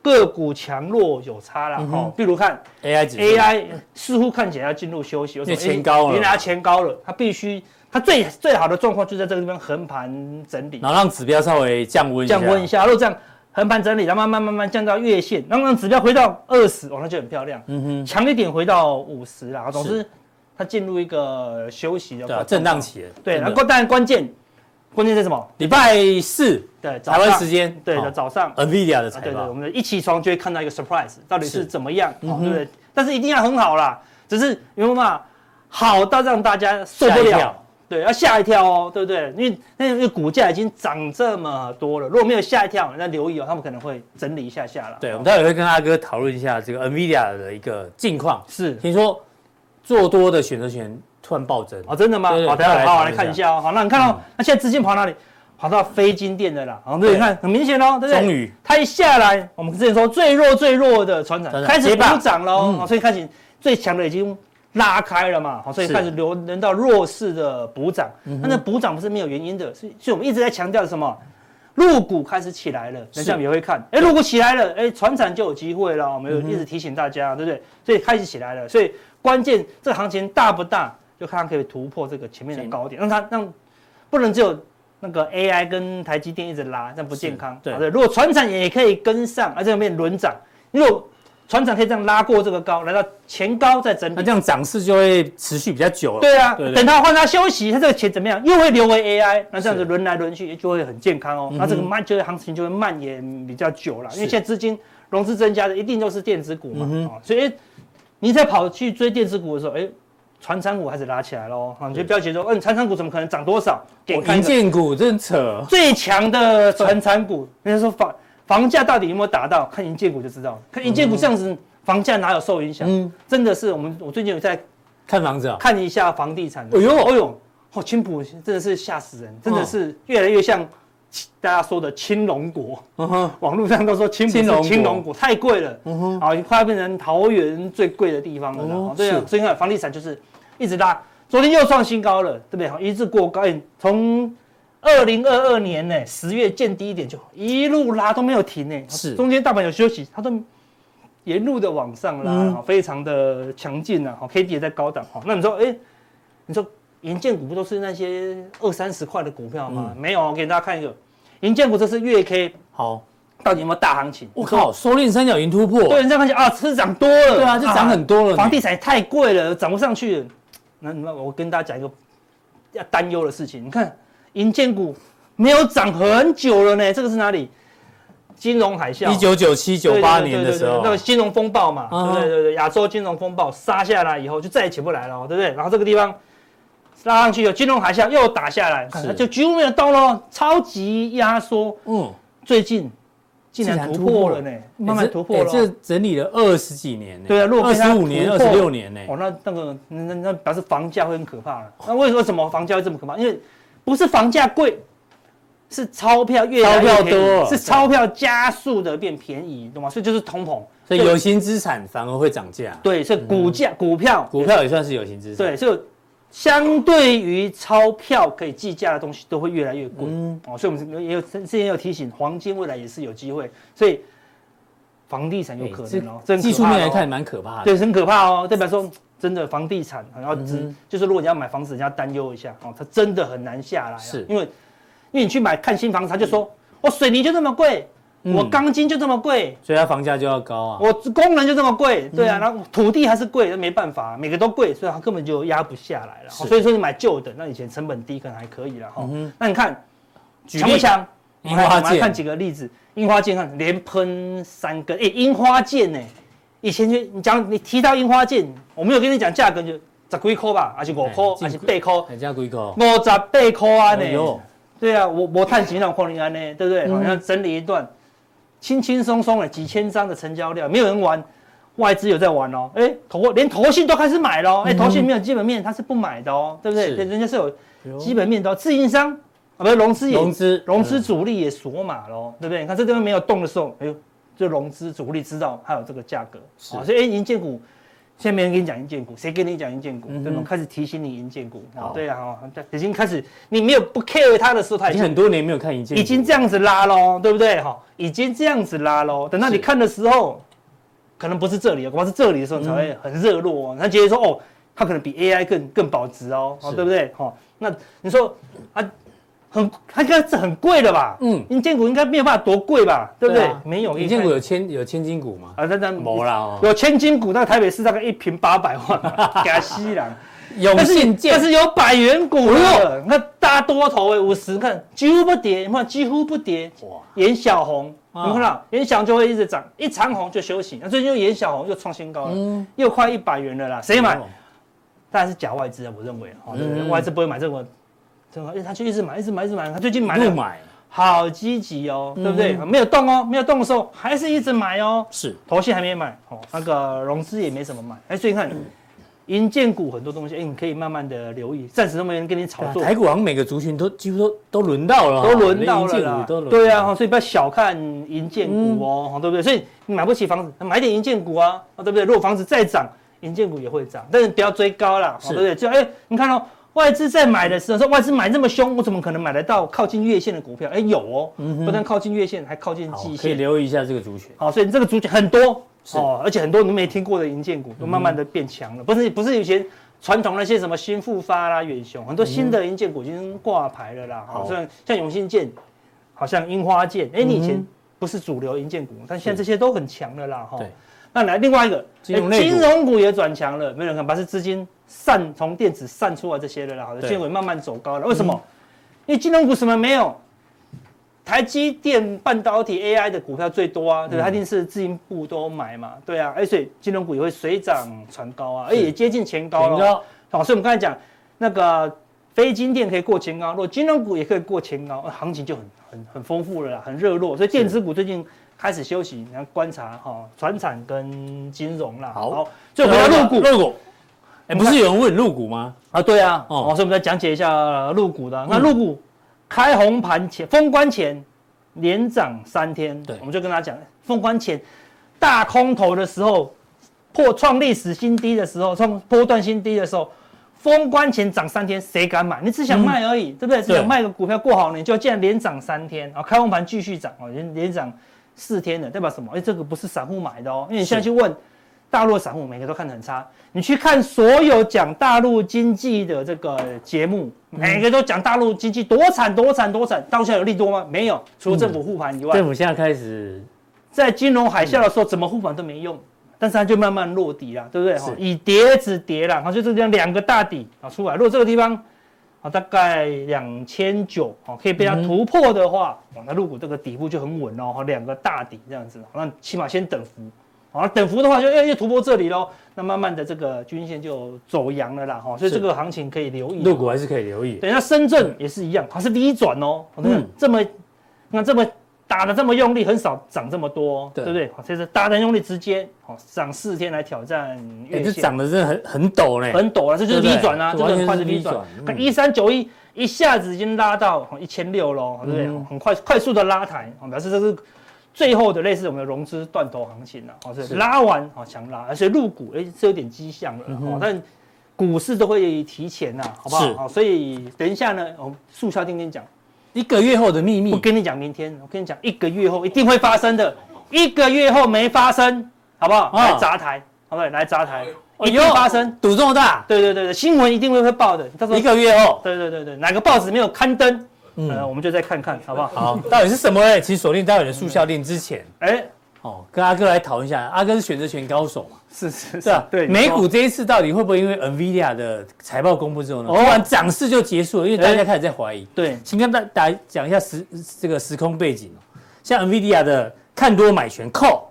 个股强弱有差了，哈，比如看 AI，AI 似乎看起来要进入休息，因为前高了，原来前高了，它必须。它最最好的状况就在这个地方横盘整理，然后让指标稍微降温降温一下。如果这样横盘整理，然后慢慢慢慢降到月线，然后让指标回到二十，哦，那就很漂亮。嗯哼，强一点回到五十啦。总之，它进入一个休息的震荡期。对，然后但关键关键是什么？礼拜四，对，台湾时间，对的早上，NVIDIA 的财报。对对，我们一起床就会看到一个 surprise，到底是怎么样？对不对？但是一定要很好啦，只是有没有嘛？好到让大家受不了。对，要吓一跳哦，对不对？因为那个股价已经涨这么多了，如果没有吓一跳，那留意哦，他们可能会整理一下下了。对，我们待会会跟阿哥讨论一下这个 NVIDIA 的一个近况。是，听说做多的选择权突然暴增哦，真的吗？好，待会好好来看一下哦。好，那你看到那现在资金跑哪里？跑到非金电的啦。好，对，你看很明显哦，对不对？终于，它一下来，我们之前说最弱最弱的船长开始补涨喽，所以开始最强的已经。拉开了嘛，好，所以开始流轮到弱势的补涨。那那补涨不是没有原因的，是，所以我们一直在强调的什么？入股开始起来了，等下也会看。哎，入股起来了，哎，传产就有机会了。我们有一直提醒大家，对不对？所以开始起来了，所以关键这个行情大不大，就看它可以突破这个前面的高点。让它让不能只有那个 AI 跟台积电一直拉，这样不健康。对，如果船产也可以跟上，而且面轮涨，如果船长可以这样拉过这个高，来到前高再整理，那这样涨势就会持续比较久了。对啊，对对对，等他换他休息，他这个钱怎么样？又会流为 AI，那这样子轮来轮去就会很健康哦。是那这个慢，就会行情就会蔓延比较久了，因为现在资金融资增加的一定都是电子股嘛，所以你在跑去追电子股的时候，哎，传产股开始拉起来喽。啊，你就不要觉得，嗯，传产股怎么可能涨多少？给银建股真扯，最强的船产股，人家说法。房价到底有没有达到？看银建股就知道了。看银建股这样子，房价哪有受影响？嗯，真的是我们我最近有在看房子啊，看一下房地产。哎呦，哎呦，哦，青浦真的是吓死人，真的是越来越像大家说的青龙国。嗯哼，网络上都说青埔是青龙国，太贵了。嗯哼，啊，快要变成桃园最贵的地方了。哦，对啊，所以看房地产就是一直拉，昨天又创新高了，对不对？好，一直过高，从。二零二二年呢，十月见低一点就一路拉都没有停呢，是。中间大盘有休息，它都沿路的往上拉，嗯、非常的强劲啊，好，K D 也在高档，好，那你说，哎、欸，你说银建股不都是那些二三十块的股票吗？嗯、没有，我给大家看一个，银建股这是月 K，好，到底有没有大行情？我靠，收敛三角形突破，对，你这样看起来啊，是涨多了，对啊，就涨很多了，房地产太贵了，涨不上去。了，那那我跟大家讲一个要担忧的事情，你看。银建股没有涨很久了呢，这个是哪里？金融海啸，一九九七九八年的时候，那个金融风暴嘛，对对对对，亚洲金融风暴杀下来以后就再也起不来了，对不对？然后这个地方拉上去有金融海啸又打下来，看它就几乎没有动了，超级压缩。嗯，最近竟然突破了呢，慢慢突破了，这整理了二十几年呢。对啊，二十五年、二十六年呢？哦，那那个那那表示房价会很可怕了。那为为什么房价会这么可怕？因为不是房价贵，是钞票越来越多，是钞票加速的变便宜，懂吗？所以就是通膨，所以有形资产反而会涨价。对，所以股价、股票、股票也算是有形资产。对，所以相对于钞票可以计价的东西都会越来越贵。嗯，哦，所以我们也有之前也有提醒，黄金未来也是有机会，所以房地产有可能哦。这技术面来看蛮可怕的，对，很可怕哦，代表说。真的房地产，然后只就是如果你要买房子，人家担忧一下哦，它真的很难下来，是。因为因为你去买看新房子，他就说我水泥就这么贵，我钢筋就这么贵，所以它房价就要高啊，我工人就这么贵，对啊，然后土地还是贵，那没办法，每个都贵，所以它根本就压不下来了。所以说你买旧的，那以前成本低可能还可以了哈。那你看强不强？我们来看几个例子，樱花剑看连喷三根，哎，樱花剑呢？以前就你讲你提到樱花镜，我没有跟你讲价格就十几块吧，还是五块，还是八块？还加几块？五十八块啊呢？对啊，我我探几两矿林安呢？对不对？好像整理一段，轻轻松松的几千张的成交量，没有人玩。外资有在玩哦，哎，投连投信都开始买了，哎，投信没有基本面，他是不买的哦，对不对？人家是有基本面的，自营商啊，不是融资也融资融资主力也锁码喽，对不对？你看这地方没有动的时候，哎呦，这融资主力知道还有这个价格，啊，所以哎，银建股。现在没人跟你讲银建股，谁跟你讲银建股？对吗？开始提醒你银建股。对啊，哈，已经开始，你没有不 care 它的时候，它已经很多年没有看银建股，已经这样子拉喽，对不对？哈，已经这样子拉喽。等到你看的时候，可能不是这里，恐怕是这里的时候才会很热络。他觉得说，哦，它可能比 AI 更更保值哦，对不对？哈，那你说啊？很，它应该是很贵的吧？嗯，银建股应该没有办法多贵吧？对不对？没有，银建股有千有千金股吗？啊，那那没啦，有千金股，那台北市大概一瓶八百万，给他吸了。永信建，但是有百元股了，那大多头诶，五十看几乎不跌，你看几乎不跌。哇，颜小红，你看到颜小红就会一直涨，一长红就休息。那最近又颜小红又创新高了，又快一百元了啦。谁买？当然是假外资啊，我认为啊，外资不会买这个。真的，哎，他就一直买，一直买，一直买。他最近买了，买，好积极哦，对不对？没有动哦，没有动的时候，还是一直买哦。是，头线还没买哦，那个融资也没什么买。哎，所以你看，银建股很多东西，哎，你可以慢慢的留意，暂时都没人跟你炒作。台股好像每个族群都几乎都都轮到了，都轮到了，对啊，所以不要小看银建股哦，对不对？所以你买不起房子，买点银建股啊，对不对？如果房子再涨，银建股也会涨，但是不要追高了，对不对？就哎，你看哦。外资在买的时候说，外资买这么凶，我怎么可能买得到靠近月线的股票？哎，有哦，不但靠近月线，还靠近季线。可以留意一下这个族群。好，所以这个族群很多哦，而且很多你没听过的银建股都慢慢的变强了。不是不是以前传统那些什么新复发啦、远雄，很多新的银建股已经挂牌了啦。好像像永信建，好像樱花建，哎，你以前不是主流银建股，但现在这些都很强了啦。哈，那来另外一个金融股也转强了，没人看，把是资金。散从电子散出来这些的啦，好的，现在慢慢走高了。为什么？因为金融股什么没有？台积电半导体 AI 的股票最多啊，对，它一定是自营部都买嘛，对啊，而且金融股也会水涨船高啊，而且也接近前高了。好，所以我们刚才讲那个非金电可以过前高，如果金融股也可以过前高，行情就很很很丰富了啦，很热络。所以电子股最近开始休息，你要观察哈，传产跟金融啦。好，就回到入股，入股。哎，不是有人问入股吗？啊，对啊，哦，所以我们再讲解一下入股的。那入股开红盘前封关前连涨三天，对，我们就跟他讲，封关前大空头的时候，破创历史新低的时候，创波段新低的时候，封关前涨三天，谁敢买？你只想卖而已，对不对？只想卖个股票过好年，就竟然连涨三天啊！开红盘继续涨哦，连连涨四天的，代表什么？哎，这个不是散户买的哦，因为你现在去问。大陆的散户每个都看得很差，你去看所有讲大陆经济的这个节目，每个都讲大陆经济多惨多惨多惨。大陆现在有利多吗？没有，除了政府护盘以外。政府现在开始在金融海啸的时候，怎么护盘都没用，但是它就慢慢落底了，对不对？哈以跌止跌了，然后就这样两个大底啊出来。如果这个地方啊大概两千九啊可以被它突破的话，那入股这个底部就很稳哦，两个大底这样子，那起码先等幅。好，等幅的话就要要突破这里喽，那慢慢的这个均线就走阳了啦，哈，所以这个行情可以留意。陆股还是可以留意。等一下深圳也是一样，它是 V 转哦，嗯，这么，那这么打的这么用力，很少涨这么多，对不对？好，这是大的用力直接，好，涨四天来挑战月线。这涨的真的很很陡嘞，很陡啊，这就是 V 转啊，这个很快是 V 转。看一三九一一下子已经拉到一千六喽，对不对？很快快速的拉抬，表示这是。最后的类似我们的融资断头行情了，哦，是拉完哦强拉，而且入股哎是有点迹象了，哦，但股市都会提前呐，好不好？好，所以等一下呢，我们速效定跟你讲一个月后的秘密，我跟你讲明天，我跟你讲一个月后一定会发生的，一个月后没发生，好不好？来砸台，好不好？来砸台，一定发生，赌这么大？对对对对，新闻一定会会报的，他说一个月后，对对对对，哪个报纸没有刊登？嗯，我们就再看看，好不好？好，到底是什么呢？其实锁定待会的速效定之前，哎，哦，跟阿哥来讨论一下。阿哥是选择权高手嘛？是是是啊，对。美股这一次到底会不会因为 NVIDIA 的财报公布之后呢，突然涨势就结束了？因为大家开始在怀疑。对，请跟大大家讲一下时这个时空背景。像 NVIDIA 的看多买权 call，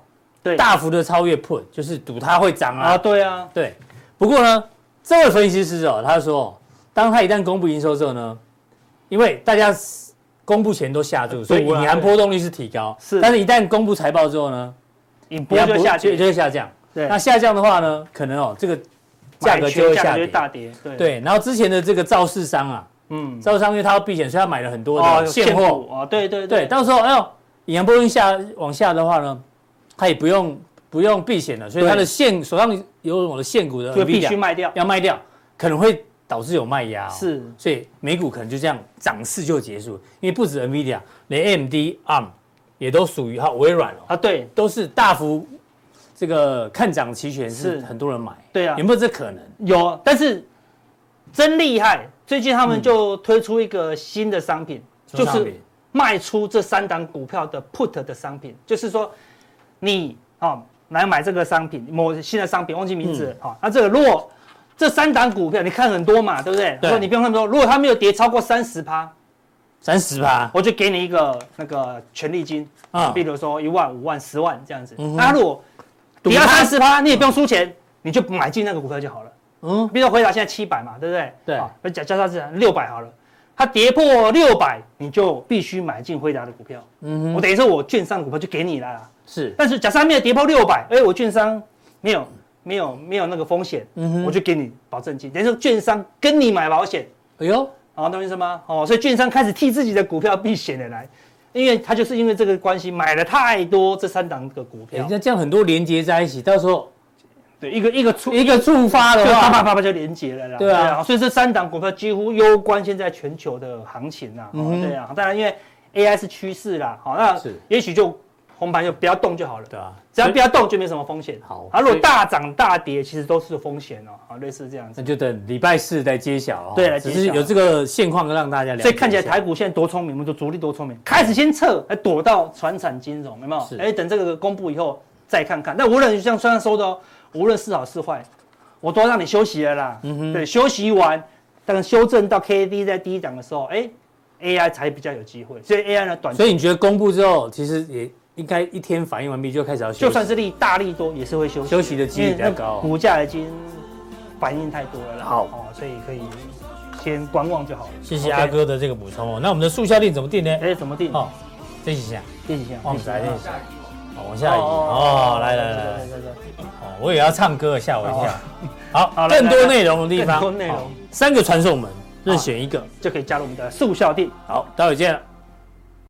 对，大幅的超越 put，就是赌它会涨啊。啊，对啊，对。不过呢，这位分析师哦，他说，当他一旦公布营收之后呢？因为大家公布前都下注，所以隐含波动率是提高。是，但是一旦公布财报之后呢，波就下去，就会下降。对那下降的话呢，可能哦这个价格就会下跌，大跌。对对，然后之前的这个造市商啊，嗯，造市商因为他要避险，所以他买了很多的现货啊，对对对，到时候哎呦，引阳波动下往下的话呢，他也不用不用避险了，所以他的现手上有我的现股的就必须卖掉，要卖掉，可能会。导致有卖压，是，所以美股可能就这样涨势就结束，因为不止 NVIDIA，连 AMD、ARM 也都属于哈微软哦，啊对，都是大幅这个看涨期权是。很多人买，对啊，有没有这可能？有，但是真厉害，最近他们就推出一个新的商品，就是卖出这三档股票的 put 的商品，就是说你啊来买这个商品，某新的商品忘记名字啊，那这个如果这三档股票你看很多嘛，对不对？对。说你不用那么多，如果它没有跌超过三十趴，三十趴，我就给你一个那个权利金啊，比如说一万、五万、十万这样子。那如果跌到三十趴，你也不用输钱，你就买进那个股票就好了。嗯。比如说辉达现在七百嘛，对不对？对。那假加上是六百好了，它跌破六百，你就必须买进辉达的股票。嗯。我等于说我券商股票就给你了。是。但是假设它没有跌破六百，哎，我券商没有。没有没有那个风险，我就给你保证金，等于说券商跟你买保险，哎呦，好懂我意思吗？哦，所以券商开始替自己的股票避险的来，因为他就是因为这个关系买了太多这三档的股票，人家这样很多连接在一起，到时候对一个一个触一个触发的话，啪啪啪啪就连接了啦，对啊，所以这三档股票几乎攸关现在全球的行情呐，哦，对啊，当然因为 AI 是趋势啦，好，那也许就。红盘就不要动就好了，对啊，只要不要动就没什么风险。好，啊，如果大涨大跌，其实都是风险哦，啊，类似这样子。那就等礼拜四再揭晓哦。对，只是有这个现况让大家了解。所以看起来台股现在多聪明，我们就主力多聪明，开始先撤，还躲到传产金融，有没有？是。哎，等这个公布以后再看看。那无论像虽然说的哦，无论是好是坏，我都让你休息了啦。嗯哼。对，休息完，等修正到 K D 在低档的时候，哎，A I 才比较有机会。所以 A I 呢，短。所以你觉得公布之后，其实也。应该一天反应完毕就开始要休息，就算是利大力多也是会休息，休息的几率比较高，股价已经反应太多了。好哦，所以可以先观望就好了。谢谢阿哥的这个补充哦。那我们的速效定怎么定呢？哎，怎么定？哦，练习一下，练习一下，往下练习，好，往下移哦，来来来来来，哦，我也要唱歌，吓我一跳。好，更多内容的地方，更多内容，三个传送门，任选一个就可以加入我们的速效定。好，待会见了。